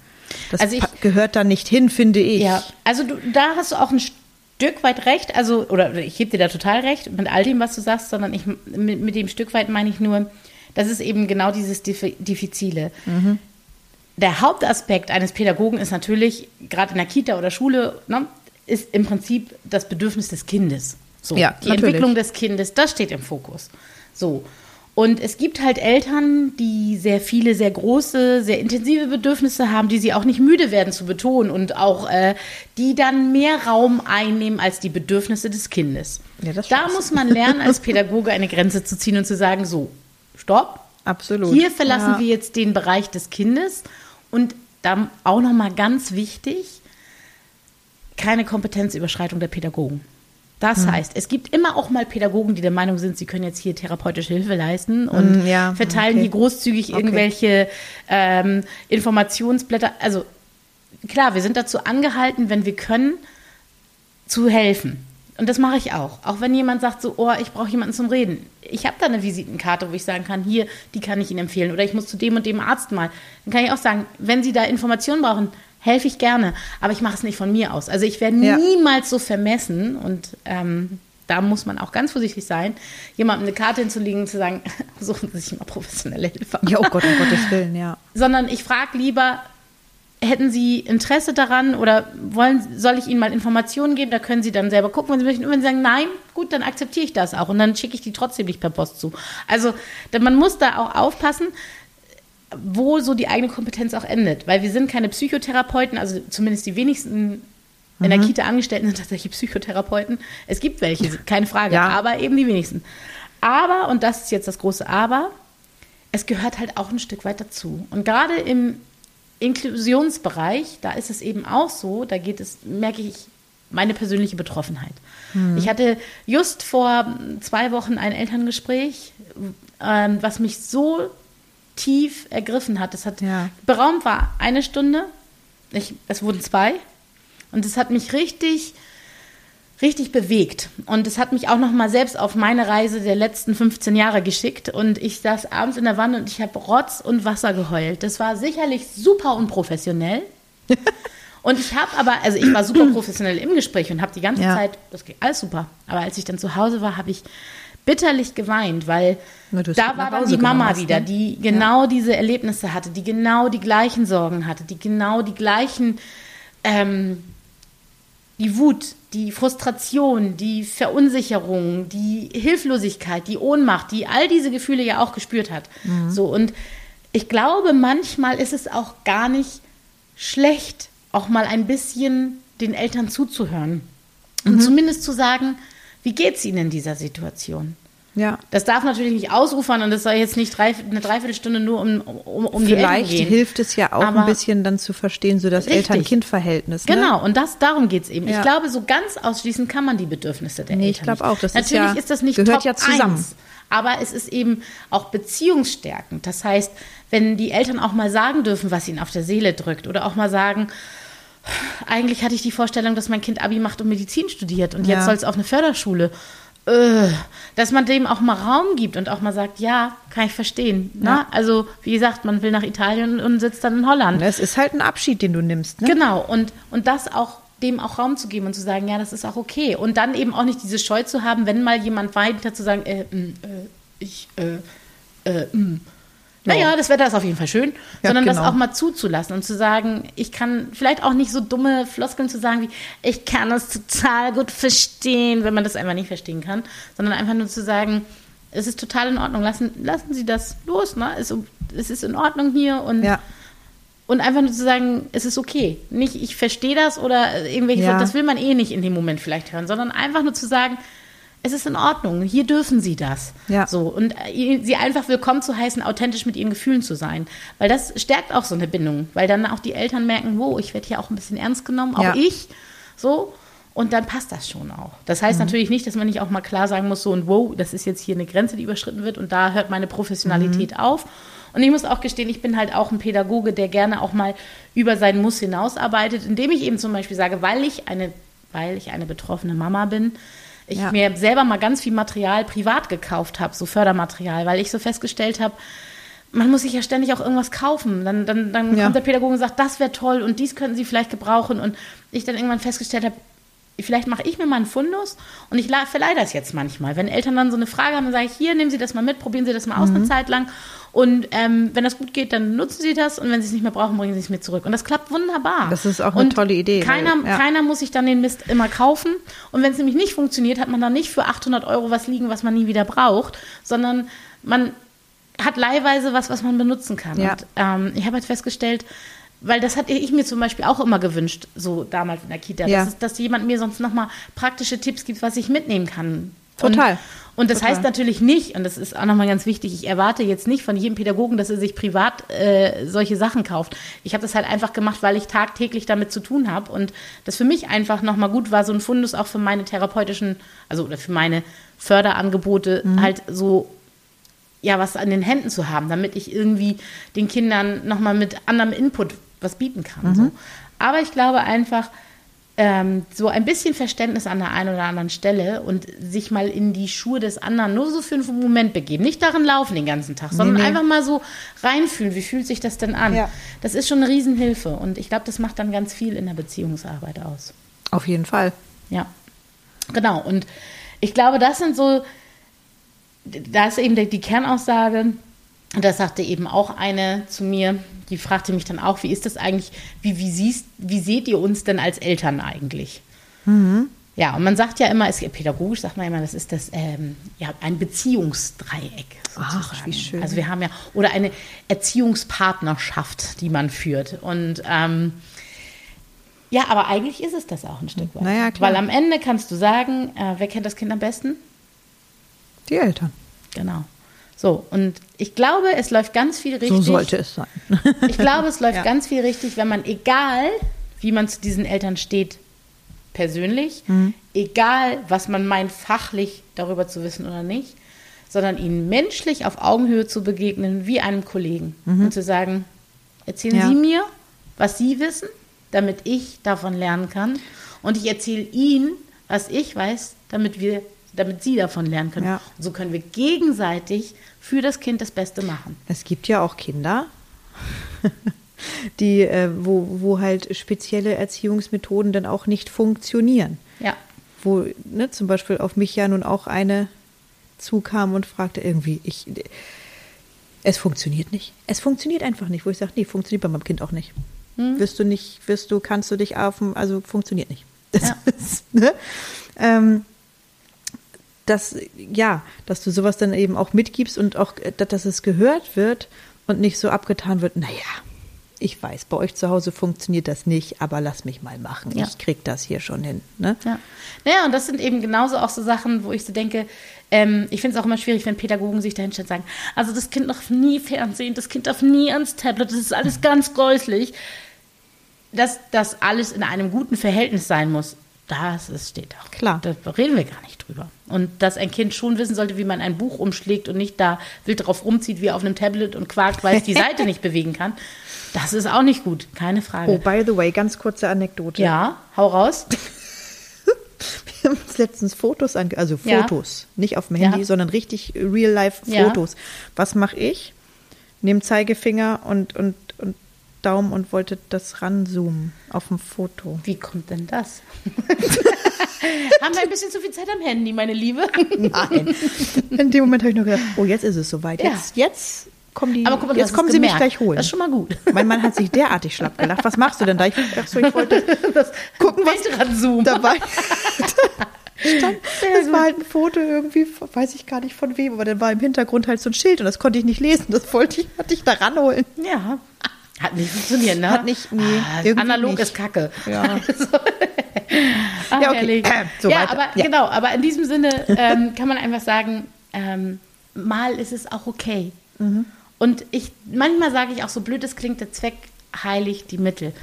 Das Also ich- gehört da nicht hin, finde ich. Ja, also du, da hast du auch ein Stück weit recht, also, oder ich gebe dir da total recht mit all dem, was du sagst, sondern ich, mit, mit dem Stück weit meine ich nur, das ist eben genau dieses Dif- Diffizile. Der Hauptaspekt eines Pädagogen ist natürlich, gerade in der Kita oder Schule, ne, ist im Prinzip das Bedürfnis des Kindes. So, Ja, die natürlich. Entwicklung des Kindes, das steht im Fokus. So. Und es gibt halt Eltern, die sehr viele, sehr große, sehr intensive Bedürfnisse haben, die sie auch nicht müde werden zu betonen und auch äh, die dann mehr Raum einnehmen als die Bedürfnisse des Kindes. Ja, da muss man lernen, als Pädagoge eine Grenze zu ziehen und zu sagen, so, stopp, Absolut. hier verlassen ja. wir jetzt den Bereich des Kindes und dann auch noch mal ganz wichtig, keine Kompetenzüberschreitung der Pädagogen. Das Hm. heißt, es gibt immer auch mal Pädagogen, die der Meinung sind, sie können jetzt hier therapeutische Hilfe leisten und Mm, ja, verteilen okay. hier großzügig Okay. irgendwelche ähm, Informationsblätter. Also klar, wir sind dazu angehalten, wenn wir können, zu helfen. Und das mache ich auch. Auch wenn jemand sagt so, oh, ich brauche jemanden zum Reden. Ich habe da eine Visitenkarte, wo ich sagen kann, hier, die kann ich Ihnen empfehlen. Oder ich muss zu dem und dem Arzt mal. Dann kann ich auch sagen, wenn Sie da Informationen brauchen, helfe ich gerne. Aber ich mache es nicht von mir aus. Also ich werde Ja. niemals so vermessen. Und ähm, da muss man auch ganz vorsichtig sein, jemandem eine Karte hinzulegen und zu sagen, suchen Sie sich mal professionelle Hilfe. Ja, oh Gott, um Gottes Willen, ja. Sondern ich frage lieber, hätten Sie Interesse daran oder wollen, soll ich Ihnen mal Informationen geben? Da können Sie dann selber gucken, wenn Sie möchten. Und wenn Sie sagen, nein, gut, dann akzeptiere ich das auch. Und dann schicke ich die trotzdem nicht per Post zu. Also man muss da auch aufpassen, wo so die eigene Kompetenz auch endet. Weil wir sind keine Psychotherapeuten, also zumindest die wenigsten in der Kita Angestellten sind tatsächlich Psychotherapeuten. Es gibt welche, keine Frage, Ja. aber eben die wenigsten. Aber, und das ist jetzt das große Aber, es gehört halt auch ein Stück weit dazu. Und gerade im Inklusionsbereich, da ist es eben auch so, da geht es, merke ich, meine persönliche Betroffenheit. Ich hatte just vor zwei Wochen ein Elterngespräch, ähm, was mich so tief ergriffen hat. Das hat Ja. beraumt war eine Stunde, ich, es wurden zwei. Und es hat mich richtig, richtig bewegt. Und es hat mich auch noch mal selbst auf meine Reise der letzten 15 Jahre geschickt. Und ich saß abends in der Wanne und ich habe Rotz und Wasser geheult. Das war sicherlich super unprofessionell. Und ich habe aber, also ich war super professionell im Gespräch und habe die ganze Ja. Zeit, das ging alles super. Aber als ich dann zu Hause war, habe ich bitterlich geweint, weil Na, da war dann die Mama hast, wieder, ne? die genau diese Erlebnisse hatte, die genau die gleichen Sorgen hatte, die genau die gleichen, ähm, die Wut, die Frustration, die Verunsicherung, die Hilflosigkeit, die Ohnmacht, die all diese Gefühle ja auch gespürt hat. Mhm. So und ich glaube, manchmal ist es auch gar nicht schlecht, auch mal ein bisschen den Eltern zuzuhören und Mhm. zumindest zu sagen, wie geht's ihnen in dieser Situation? Ja. Das darf natürlich nicht ausufern und das soll jetzt nicht drei, eine Dreiviertelstunde nur um, um, um die Eltern Vielleicht gehen. hilft es ja auch Aber- ein bisschen dann zu verstehen, so das. Eltern-Kind-Verhältnis. Ne? Genau, und das, darum geht es eben. Ja. Ich glaube, so ganz ausschließen kann man die Bedürfnisse der Nee, ich Eltern glaub auch, das ist Natürlich ja- ist das nicht gehört Top ja zusammen. 1, aber es ist eben auch beziehungsstärkend. Das heißt, wenn die Eltern auch mal sagen dürfen, was ihnen auf der Seele drückt oder auch mal sagen, eigentlich hatte ich die Vorstellung, dass mein Kind Abi macht und Medizin studiert und jetzt Ja. soll es auf eine Förderschule. Äh, dass man dem auch mal Raum gibt und auch mal sagt, ja, kann ich verstehen. Ne? Ja. Also, wie gesagt, man will nach Italien und sitzt dann in Holland. Es ist halt ein Abschied, den du nimmst. Ne? Genau, und, und das auch dem auch Raum zu geben und zu sagen, ja, das ist auch okay. Und dann eben auch nicht diese Scheu zu haben, wenn mal jemand weint, zu sagen, äh, mh, äh, ich, äh, äh, mh. Naja, das Wetter ist auf jeden Fall schön, Ja, sondern das genau. auch mal zuzulassen und zu sagen, ich kann vielleicht auch nicht so dumme Floskeln zu sagen wie, ich kann das total gut verstehen, wenn man das einfach nicht verstehen kann, sondern einfach nur zu sagen, es ist total in Ordnung, lassen, lassen Sie das los, ne? Es, es ist in Ordnung hier und Ja. und einfach nur zu sagen, es ist okay. Nicht, ich verstehe das oder irgendwelche, Ja. das will man eh nicht in dem Moment vielleicht hören, sondern einfach nur zu sagen, es ist in Ordnung, hier dürfen sie das. Ja. So, und äh, sie einfach willkommen zu heißen, authentisch mit ihren Gefühlen zu sein. Weil das stärkt auch so eine Bindung, weil dann auch die Eltern merken, wow, ich werde hier auch ein bisschen ernst genommen, auch Ja. ich. So. Und dann passt das schon auch. Das Mhm. heißt natürlich nicht, dass man nicht auch mal klar sagen muss, so und wow, das ist jetzt hier eine Grenze, die überschritten wird und da hört meine Professionalität Mhm. auf. Und ich muss auch gestehen, ich bin halt auch ein Pädagoge, der gerne auch mal über seinen Muss hinausarbeitet, indem ich eben zum Beispiel sage, weil ich eine weil ich eine betroffene Mama bin, ich Ja. mir selber mal ganz viel Material privat gekauft habe, so Fördermaterial, weil ich so festgestellt habe, man muss sich ja ständig auch irgendwas kaufen. Dann, dann, dann Ja. kommt der Pädagoge und sagt, das wäre toll und dies könnten Sie vielleicht gebrauchen. Und ich dann irgendwann festgestellt habe, vielleicht mache ich mir mal einen Fundus und ich verleihe das jetzt manchmal. Wenn Eltern dann so eine Frage haben, dann sage ich, hier, nehmen Sie das mal mit, probieren Sie das mal Mhm. aus eine Zeit lang. Und ähm, wenn das gut geht, dann nutzen Sie das und wenn Sie es nicht mehr brauchen, bringen Sie es mir zurück. Und das klappt wunderbar. Das ist auch eine und tolle Idee, Keiner, weil- ja. keiner muss sich dann den Mist immer kaufen. Und wenn es nämlich nicht funktioniert, hat man dann nicht für 800 Euro was liegen, was man nie wieder braucht, sondern man hat leihweise was, was man benutzen kann. Ja. Und ähm, ich habe halt festgestellt, weil das hatte ich mir zum Beispiel auch immer gewünscht, so damals in der Kita, Ja. dass, dass jemand mir sonst nochmal praktische Tipps gibt, was ich mitnehmen kann. Total. Und, und das Total. heißt natürlich nicht, und das ist auch nochmal ganz wichtig, ich erwarte jetzt nicht von jedem Pädagogen, dass er sich privat äh, solche Sachen kauft. Ich habe das halt einfach gemacht, weil ich tagtäglich damit zu tun habe und das für mich einfach nochmal gut war, so ein Fundus auch für meine therapeutischen, also oder für meine Förderangebote Mhm. halt so ja, was an den Händen zu haben, damit ich irgendwie den Kindern nochmal mit anderem Input was bieten kann. So. Aber ich glaube einfach, ähm, so ein bisschen Verständnis an der einen oder anderen Stelle und sich mal in die Schuhe des anderen nur so für einen Moment begeben. Nicht darin laufen den ganzen Tag, sondern nee. einfach mal so reinfühlen, wie fühlt sich das denn an? Ja. Das ist schon eine Riesenhilfe und ich glaube, das macht dann ganz viel in der Beziehungsarbeit aus. Auf jeden Fall. Ja, genau. Und ich glaube, das sind so, da ist eben die, die Kernaussage. Und das sagte eben auch eine zu mir, die fragte mich dann auch, wie ist das eigentlich, wie, wie, siehst, wie seht ihr uns denn als Eltern eigentlich? Ja, und man sagt ja immer, es, pädagogisch sagt man immer, das ist das ähm, ja, ein Beziehungsdreieck. Ach, sozusagen. wie schön. Also wir haben ja, oder eine Erziehungspartnerschaft, die man führt. Und ähm, ja, aber eigentlich ist es das auch ein Stück weit. Naja, klar. Weil am Ende kannst du sagen, äh, wer kennt das Kind am besten? Die Eltern. Genau. So, und ich glaube, es läuft ganz viel richtig. So sollte es sein. Ich glaube, es läuft Ja. ganz viel richtig, wenn man, egal wie man zu diesen Eltern steht, persönlich, Mhm. egal was man meint, fachlich darüber zu wissen oder nicht, sondern ihnen menschlich auf Augenhöhe zu begegnen, wie einem Kollegen. Und zu sagen, erzählen Mhm. Ja. Sie mir, was Sie wissen, damit ich davon lernen kann. Und ich erzähle Ihnen, was ich weiß, damit wir, damit Sie davon lernen können. Ja. So können wir gegenseitig für das Kind das Beste machen. Es gibt ja auch Kinder, die, äh, wo, wo halt spezielle Erziehungsmethoden dann auch nicht funktionieren. Ja. Wo ne, zum Beispiel auf mich ja nun auch eine zukam und fragte irgendwie, ich, es funktioniert nicht. Es funktioniert einfach nicht. Wo ich sage, nee, funktioniert bei meinem Kind auch nicht. Wirst du nicht, wirst du, kannst du dich auf, also funktioniert nicht. Das Ja. ist, ne? ähm, dass, ja, dass du sowas dann eben auch mitgibst und auch, äh, dass es gehört wird und nicht so abgetan wird, naja, ich weiß, bei euch zu Hause funktioniert das nicht, aber lass mich mal machen. Ja. Ich krieg das hier schon hin. Ne? Ja. Naja, und das sind eben genauso auch so Sachen, wo ich so denke, ähm, ich finde es auch immer schwierig, wenn Pädagogen sich dahinstellen und sagen, also das Kind darf nie Fernsehen, das Kind darf nie ans Tablet, das ist alles ganz gräuslich. Dass das alles in einem guten Verhältnis sein muss, das ist, steht auch. Klar. Da reden wir gar nicht drüber. Und dass ein Kind schon wissen sollte, wie man ein Buch umschlägt und nicht da wild drauf rumzieht, wie auf einem Tablet und quakt, weil es die Seite nicht bewegen kann, das ist auch nicht gut, keine Frage. Oh, by the way, ganz kurze Anekdote. ja, hau raus. Wir haben uns letztens Fotos ange also Ja. Fotos, nicht auf dem Ja. Handy, sondern richtig real-life Ja. Fotos. Was mache ich? Nehme Zeigefinger und, und Daumen und wollte das ranzoomen auf dem Foto. Wie kommt denn das? Haben wir ein bisschen zu viel Zeit am Handy, meine Liebe? Nein. In dem Moment habe ich nur gedacht, oh, jetzt ist es soweit. Ja. Jetzt, jetzt kommen die, Aber guck mal, jetzt kommen sie mich gemerkt. gleich holen. Das ist schon mal gut. Mein Mann hat sich derartig schlapp gelacht. Was machst du denn da? Ich, ach so, ich wollte gucken, was ranzoomen. dabei stand. Das war halt ein Foto irgendwie, weiß ich gar nicht von wem, aber dann war im Hintergrund halt so ein Schild und das konnte ich nicht lesen. Das wollte ich, hatte ich da ranholen. Ja. Hat nicht funktioniert, ne? Hat nicht- nee, ah, irgendwie analog nicht. ist Kacke. Ja. Ach, Ja, okay. Äh, so ja, aber Ja. genau, aber in diesem Sinne ähm, kann man einfach sagen, ähm, mal ist es auch okay. Mhm. Und ich, manchmal sage ich auch, so blöd es klingt, der Zweck heiligt die Mittel.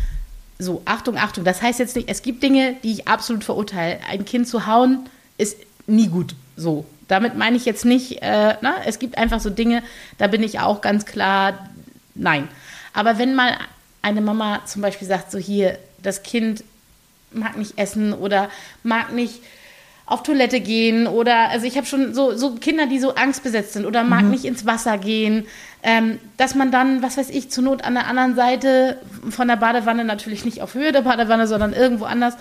So, Achtung, Achtung. Das heißt jetzt nicht, es gibt Dinge, die ich absolut verurteile. Ein Kind zu hauen ist nie gut. So. Damit meine ich jetzt nicht, äh, ne? es gibt einfach so Dinge, da bin ich auch ganz klar, nein. Aber wenn mal eine Mama zum Beispiel sagt, so hier, das Kind mag nicht essen oder mag nicht auf Toilette gehen oder also ich habe schon so, so Kinder, die so angstbesetzt sind oder mag nicht ins Wasser gehen, ähm, dass man dann, was weiß ich, zur Not an der anderen Seite von der Badewanne, natürlich nicht auf Höhe der Badewanne, sondern irgendwo anders,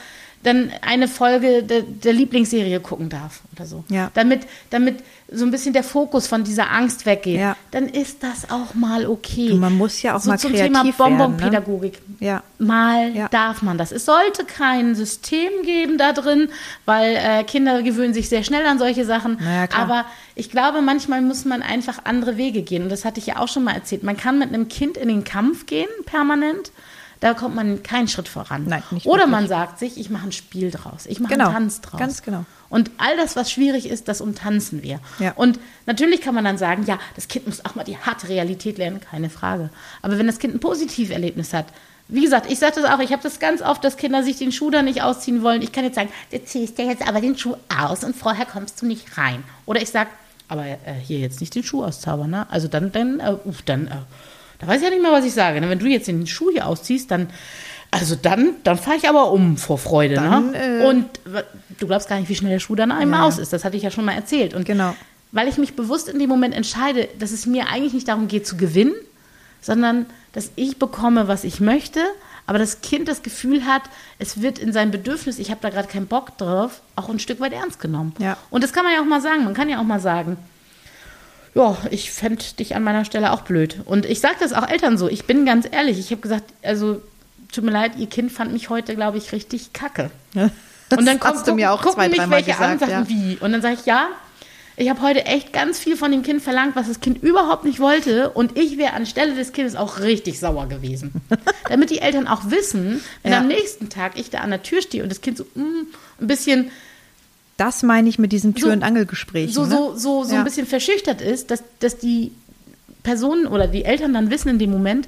dann eine Folge der, der Lieblingsserie gucken darf oder so. Ja. Damit, damit so ein bisschen der Fokus von dieser Angst weggeht, Ja. dann ist das auch mal okay. Du, man muss ja auch so mal zum kreativ Thema Bonbonpädagogik. Ja. Mal Ja. darf man das. Es sollte kein System geben da drin, weil äh, Kinder gewöhnen sich sehr schnell an solche Sachen. Na ja, klar. Aber ich glaube, manchmal muss man einfach andere Wege gehen. Und das hatte ich ja auch schon mal erzählt. Man kann mit einem Kind in den Kampf gehen, permanent. Da kommt man keinen Schritt voran. Nein, nicht Oder wirklich. man sagt sich, ich mache ein Spiel draus. Ich mache Genau, einen Tanz draus. ganz genau. Und all das, was schwierig ist, das umtanzen wir. Ja. Und natürlich kann man dann sagen, ja, das Kind muss auch mal die harte Realität lernen, keine Frage. Aber wenn das Kind ein Positiverlebnis hat, wie gesagt, ich sage das auch, ich habe das ganz oft, dass Kinder sich den Schuh da nicht ausziehen wollen. Ich kann jetzt sagen, du ziehst dir jetzt aber den Schuh aus und vorher kommst du nicht rein. Oder ich sage, aber äh, hier jetzt nicht den Schuh auszaubern, ne? Also dann, dann, äh, uff, dann, äh, da weiß ich ja nicht mehr, was ich sage. Ne? Wenn du jetzt den Schuh hier ausziehst, dann, also dann, dann fahre ich aber um vor Freude, Dann, ne? äh, Und du glaubst gar nicht, wie schnell der Schuh dann einmal Ja. aus ist. Das hatte ich ja schon mal erzählt. Und Genau. weil ich mich bewusst in dem Moment entscheide, dass es mir eigentlich nicht darum geht zu gewinnen, sondern dass ich bekomme, was ich möchte, aber das Kind das Gefühl hat, es wird in sein Bedürfnis, ich habe da gerade keinen Bock drauf, auch ein Stück weit ernst genommen. Ja. Und das kann man ja auch mal sagen. Man kann ja auch mal sagen, ja, ich fände dich an meiner Stelle auch blöd. Und ich sage das auch Eltern so. Ich bin ganz ehrlich. Ich habe gesagt, also tut mir leid, ihr Kind fand mich heute, glaube ich, richtig kacke. Das Und dann kommt, du mir auch gucken zwei, mich welche an gesagt. sagen, Ja. wie? Und dann sage ich, ja, ich habe heute echt ganz viel von dem Kind verlangt, was das Kind überhaupt nicht wollte. Und ich wäre anstelle des Kindes auch richtig sauer gewesen. Damit die Eltern auch wissen, wenn Ja. am nächsten Tag ich da an der Tür stehe und das Kind so mm, ein bisschen Das meine ich mit diesen Tür- So- und so, ne? so, so, so Ja. ein bisschen verschüchtert ist, dass, dass die Personen oder die Eltern dann wissen in dem Moment,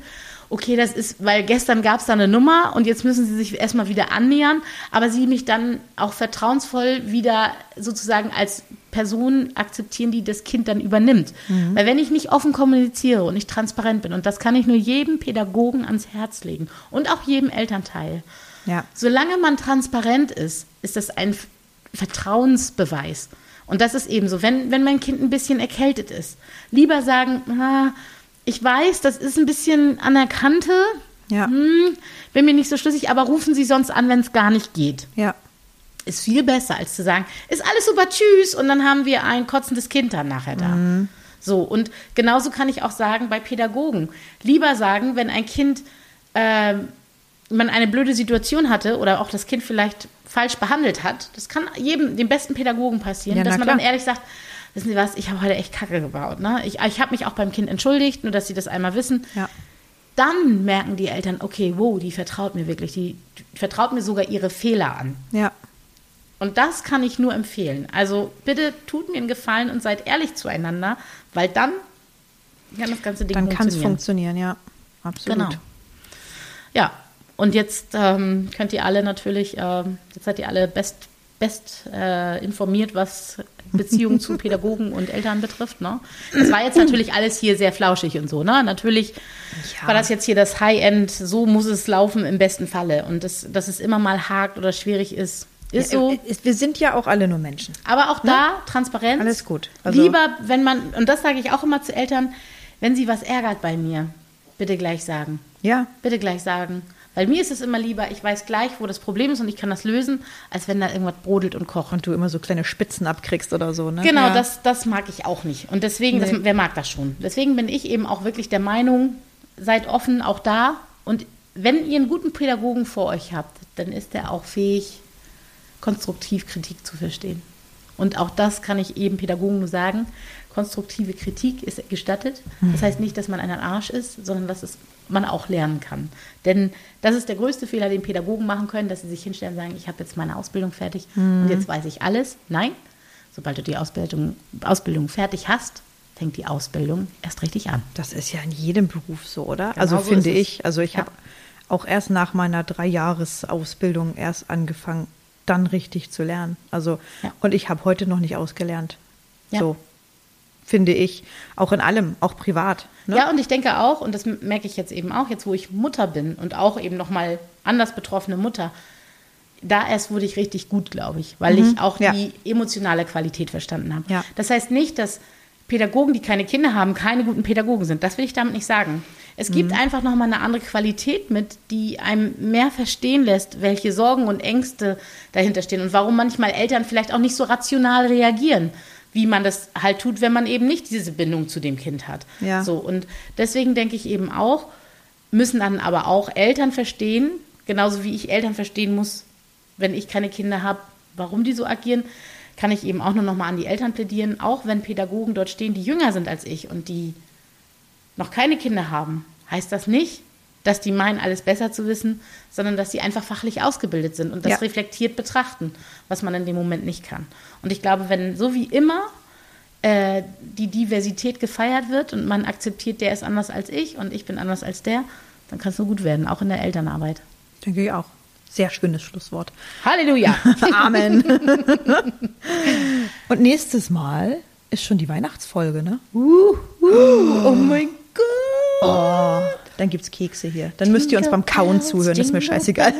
okay, das ist, weil gestern gab es da eine Nummer und jetzt müssen sie sich erstmal wieder annähern, aber sie mich dann auch vertrauensvoll wieder sozusagen als Person akzeptieren, die das Kind dann übernimmt. Mhm. Weil wenn ich nicht offen kommuniziere und nicht transparent bin, und das kann ich nur jedem Pädagogen ans Herz legen und auch jedem Elternteil, Ja. Solange man transparent ist, ist das ein Vertrauensbeweis. Und das ist eben so, wenn, wenn mein Kind ein bisschen erkältet ist, lieber sagen, ah, ich weiß, das ist ein bisschen an der Kante, Ja. hm, bin mir nicht so schlüssig, aber rufen Sie sonst an, wenn es gar nicht geht. Ja. Ist viel besser, als zu sagen, ist alles super, tschüss, und dann haben wir ein kotzendes Kind dann nachher da. So, und genauso kann ich auch sagen bei Pädagogen. Lieber sagen, wenn ein Kind, ähm, man eine blöde Situation hatte oder auch das Kind vielleicht falsch behandelt hat, das kann jedem, dem besten Pädagogen passieren, Ja, dass man dann klar. ehrlich sagt, wissen Sie was, ich habe heute echt Kacke gebaut. Ne? Ich, ich habe mich auch beim Kind entschuldigt, nur dass Sie das einmal wissen Ja. dann merken die Eltern, okay, wow, die vertraut mir wirklich, die, die vertraut mir sogar ihre Fehler an. Ja. Und das kann ich nur empfehlen. Also bitte tut mir einen Gefallen und seid ehrlich zueinander, weil dann kann das ganze Ding Dann kann es funktionieren. funktionieren, ja. Absolut. Genau. Ja, und jetzt ähm, könnt ihr alle natürlich, ähm, jetzt seid ihr alle best, best äh, informiert, was Beziehungen zu Pädagogen und Eltern betrifft. Ne? Das war jetzt natürlich alles hier sehr flauschig und so. Ne? Natürlich Ja. war das jetzt hier das High-End, so muss es laufen im besten Falle. Und das, dass es immer mal hakt oder schwierig ist, ist Ja, so. äh, Wir sind ja auch alle nur Menschen. Aber auch da Transparenz. Alles gut. Also- Lieber, wenn man, und das sage ich auch immer zu Eltern, wenn sie was ärgert bei mir, bitte gleich sagen. Ja. Bitte gleich sagen. Weil mir ist es immer lieber, ich weiß gleich, wo das Problem ist und ich kann das lösen, als wenn da irgendwas brodelt und kocht. Und du immer so kleine Spitzen abkriegst oder so, ne? Genau, ja. das, das mag ich auch nicht. Und deswegen, das, Nee. wer mag das schon? Deswegen bin ich eben auch wirklich der Meinung, seid offen auch da. Und wenn ihr einen guten Pädagogen vor euch habt, dann ist er auch fähig, konstruktiv Kritik zu verstehen. Und auch das kann ich eben Pädagogen nur sagen. Konstruktive Kritik ist gestattet. Das heißt nicht, dass man ein Arsch ist, sondern dass es man auch lernen kann. Denn das ist der größte Fehler, den Pädagogen machen können, dass sie sich hinstellen und sagen, ich habe jetzt meine Ausbildung fertig und jetzt weiß ich alles. Nein, sobald du die Ausbildung, Ausbildung fertig hast, fängt die Ausbildung erst richtig an. Das ist ja in jedem Beruf so, oder? Genau also so finde ich. Also ich Ja. habe auch erst nach meiner Dreijahresausbildung erst angefangen, dann richtig zu lernen. Also Ja. und ich habe heute noch nicht ausgelernt. Ja. So finde ich. Auch in allem, auch privat. Ne? Ja, und ich denke auch, und das merke ich jetzt eben auch, jetzt wo ich Mutter bin und auch eben nochmal anders betroffene Mutter, da erst wurde ich richtig gut, glaube ich, weil ich auch Mhm. Ja. die emotionale Qualität verstanden habe. Ja. Das heißt nicht, dass Pädagogen, die keine Kinder haben, keine guten Pädagogen sind. Das will ich damit nicht sagen. Es gibt Mhm. einfach nochmal eine andere Qualität mit, die einem mehr verstehen lässt, welche Sorgen und Ängste dahinter stehen und warum manchmal Eltern vielleicht auch nicht so rational reagieren, wie man das halt tut, wenn man eben nicht diese Bindung zu dem Kind hat. Ja. So, und deswegen denke ich eben auch, müssen dann aber auch Eltern verstehen, genauso wie ich Eltern verstehen muss, wenn ich keine Kinder habe, warum die so agieren, kann ich eben auch nur noch mal an die Eltern plädieren, auch wenn Pädagogen dort stehen, die jünger sind als ich und die noch keine Kinder haben, heißt das nicht, dass die meinen, alles besser zu wissen, sondern dass sie einfach fachlich ausgebildet sind und das Ja. reflektiert betrachten, was man in dem Moment nicht kann. Und ich glaube, wenn so wie immer äh, die Diversität gefeiert wird und man akzeptiert, der ist anders als ich und ich bin anders als der, dann kann es nur gut werden, auch in der Elternarbeit. Denke ich auch. Sehr schönes Schlusswort. Halleluja! Amen. Und nächstes Mal ist schon die Weihnachtsfolge, ne? oh mein Gott. Oh, dann gibt's Kekse hier. Dann müsst ihr uns beim Kauen zuhören, das ist mir scheißegal.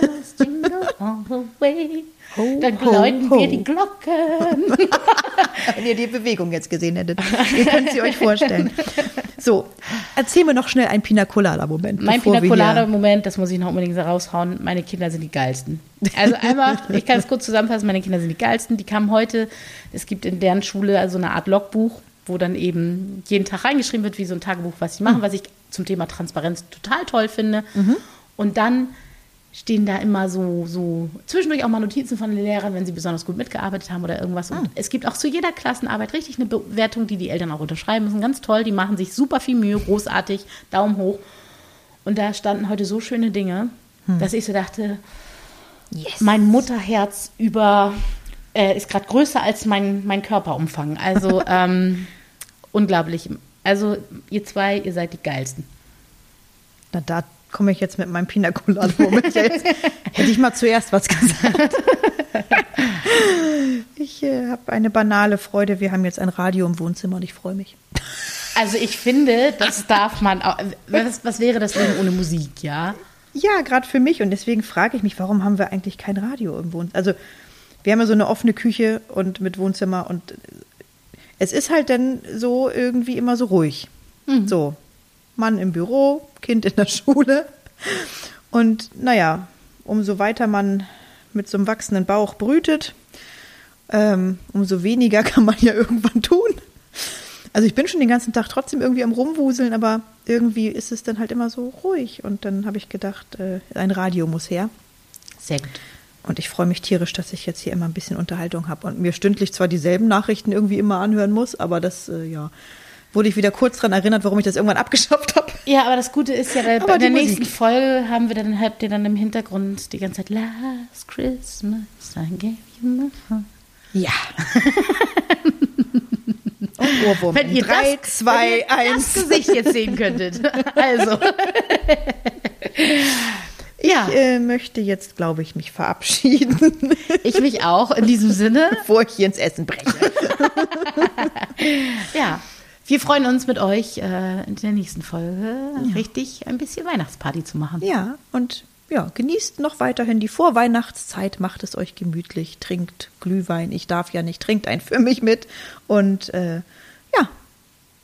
Dann läuten wir die Glocken. Wenn ihr die Bewegung jetzt gesehen hättet. Ihr könnt sie euch vorstellen. So, erzähl mir noch schnell einen Pina Colada-Moment. Mein bevor Pina Colada Moment, das muss ich noch unbedingt raushauen. Meine Kinder sind die geilsten. Also einmal, ich kann es kurz zusammenfassen, meine Kinder sind die geilsten. Die kamen heute, es gibt in deren Schule also eine Art Logbuch, wo dann eben jeden Tag reingeschrieben wird, wie so ein Tagebuch, was sie machen, was ich zum Thema Transparenz total toll finde. Und dann stehen da immer so, so zwischendurch auch mal Notizen von den Lehrern, wenn sie besonders gut mitgearbeitet haben oder irgendwas. Und es gibt auch zu jeder Klassenarbeit richtig eine Bewertung, die die Eltern auch unterschreiben müssen. Ganz toll, die machen sich super viel Mühe, großartig, Daumen hoch. Und da standen heute so schöne Dinge, dass ich so dachte, mein Mutterherz über äh, ist gerade größer als mein, mein Körperumfang. Also ähm, unglaublich. Also ihr zwei, ihr seid die geilsten. Na, da komme ich jetzt mit meinem Pina jetzt Hätte ich mal zuerst was gesagt. Ich äh, habe eine banale Freude. Wir haben jetzt ein Radio im Wohnzimmer und ich freue mich. Also ich finde, das darf man auch. Was, was wäre das Leben ohne Musik, ja? Ja, gerade für mich. Und deswegen frage ich mich, warum haben wir eigentlich kein Radio im Wohnzimmer? Also, wir haben ja so eine offene Küche und mit Wohnzimmer und es ist halt dann so irgendwie immer so ruhig. So, Mann im Büro, Kind in der Schule. Und naja, umso weiter man mit so einem wachsenden Bauch brütet, ähm, umso weniger kann man ja irgendwann tun. Also ich bin schon den ganzen Tag trotzdem irgendwie am Rumwuseln, aber irgendwie ist es dann halt immer so ruhig. Und dann habe ich gedacht, äh, ein Radio muss her. Sehr gut. Und ich freue mich tierisch, dass ich jetzt hier immer ein bisschen Unterhaltung habe und mir stündlich zwar dieselben Nachrichten irgendwie immer anhören muss, aber das, äh, ja, wurde ich wieder kurz dran erinnert, warum ich das irgendwann abgeschafft habe. Ja, aber das Gute ist ja, bei, Aber bei der nächsten Musik. Folge haben wir dann, habt ihr dann im Hintergrund die ganze Zeit Last Christmas, I gave you my heart. Ja. und Ohrwurm. Wenn ihr Drei, das, zwei, wenn ihr eins. das Gesicht jetzt sehen könntet. Also. ja, Ich äh, möchte jetzt, glaube ich, mich verabschieden, ich mich auch in diesem Sinne. bevor ich hier ins Essen breche. Ja, wir freuen uns mit euch äh, in der nächsten Folge richtig ein bisschen Weihnachtsparty zu machen. Ja, und ja, genießt noch weiterhin die Vorweihnachtszeit, macht es euch gemütlich, trinkt Glühwein. Ich darf ja nicht, trinkt einen für mich mit. Und äh, ja,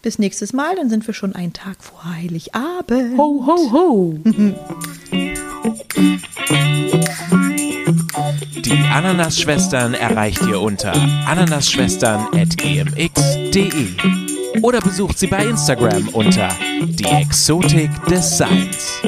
bis nächstes Mal, dann sind wir schon einen Tag vor Heiligabend. Ho, ho, ho. Die Ananas-Schwestern erreicht ihr unter ananasschwestern.gmx.de oder besucht sie bei Instagram unter die Exotik des Seins.